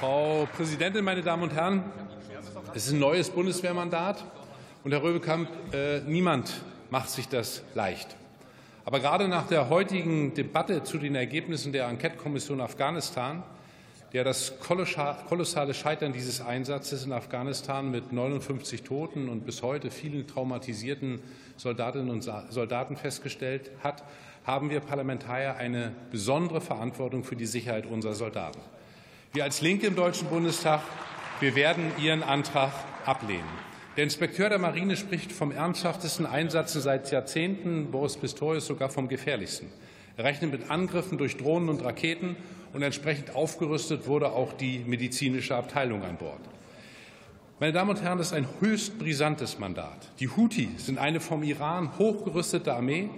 Frau Präsidentin, meine Damen und Herren! Es ist ein neues Bundeswehrmandat. Und Herr Röbekamp, äh, niemand macht sich das leicht. Aber gerade nach der heutigen Debatte zu den Ergebnissen der Enquete-Kommission Afghanistan, der das kolossale Scheitern dieses Einsatzes in Afghanistan mit 59 Toten und bis heute vielen traumatisierten Soldatinnen und Soldaten festgestellt hat, haben wir Parlamentarier eine besondere Verantwortung für die Sicherheit unserer Soldaten. Wir als Linke im Deutschen Bundestag, wir werden Ihren Antrag ablehnen. Der Inspekteur der Marine spricht vom ernsthaftesten Einsatz seit Jahrzehnten, Boris Pistorius sogar vom gefährlichsten. Rechnet mit Angriffen durch Drohnen und Raketen, und entsprechend aufgerüstet wurde auch die medizinische Abteilung an Bord. Meine Damen und Herren, das ist ein höchst brisantes Mandat. Die Houthi sind eine vom Iran hochgerüstete Armee,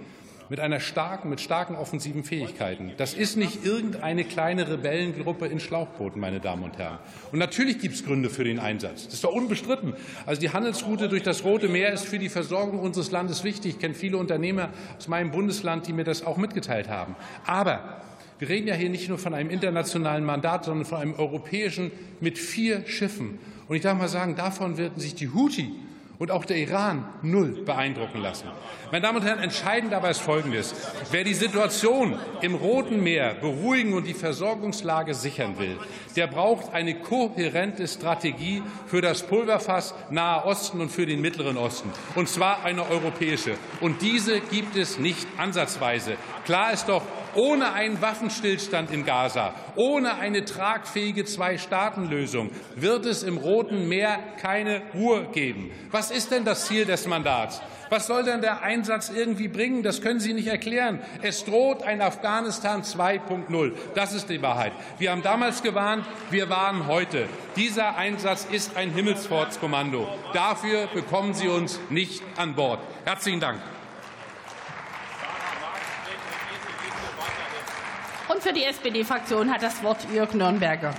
mit einer starken, mit starken offensiven Fähigkeiten. Das ist nicht irgendeine kleine Rebellengruppe in Schlauchbooten, meine Damen und Herren. Und natürlich gibt es Gründe für den Einsatz. Das ist doch unbestritten. Also die Handelsroute durch das Rote Meer ist für die Versorgung unseres Landes wichtig. Ich kenne viele Unternehmer aus meinem Bundesland, die mir das auch mitgeteilt haben. Aber wir reden ja hier nicht nur von einem internationalen Mandat, sondern von einem europäischen mit vier Schiffen. Und ich darf mal sagen, davon werden sich die Houthi und auch der Iran null beeindrucken lassen. Meine Damen und Herren, entscheidend dabei ist Folgendes. Wer die Situation im Roten Meer beruhigen und die Versorgungslage sichern will, der braucht eine kohärente Strategie für das Pulverfass Nahe Osten und für den Mittleren Osten, und zwar eine europäische. Und diese gibt es nicht ansatzweise. Klar ist doch, ohne einen Waffenstillstand in Gaza, ohne eine tragfähige Zwei-Staaten-Lösung wird es im Roten Meer keine Ruhe geben. Was ist denn das Ziel des Mandats? Was soll denn der Einsatz irgendwie bringen? Das können Sie nicht erklären. Es droht ein Afghanistan 2.0. Das ist die Wahrheit. Wir haben damals gewarnt, wir warnen heute. Dieser Einsatz ist ein Himmelsfahrtskommando. Dafür bekommen Sie uns nicht an Bord. Herzlichen Dank. Und für die SPD-Fraktion hat das Wort Jörg Nürnberger.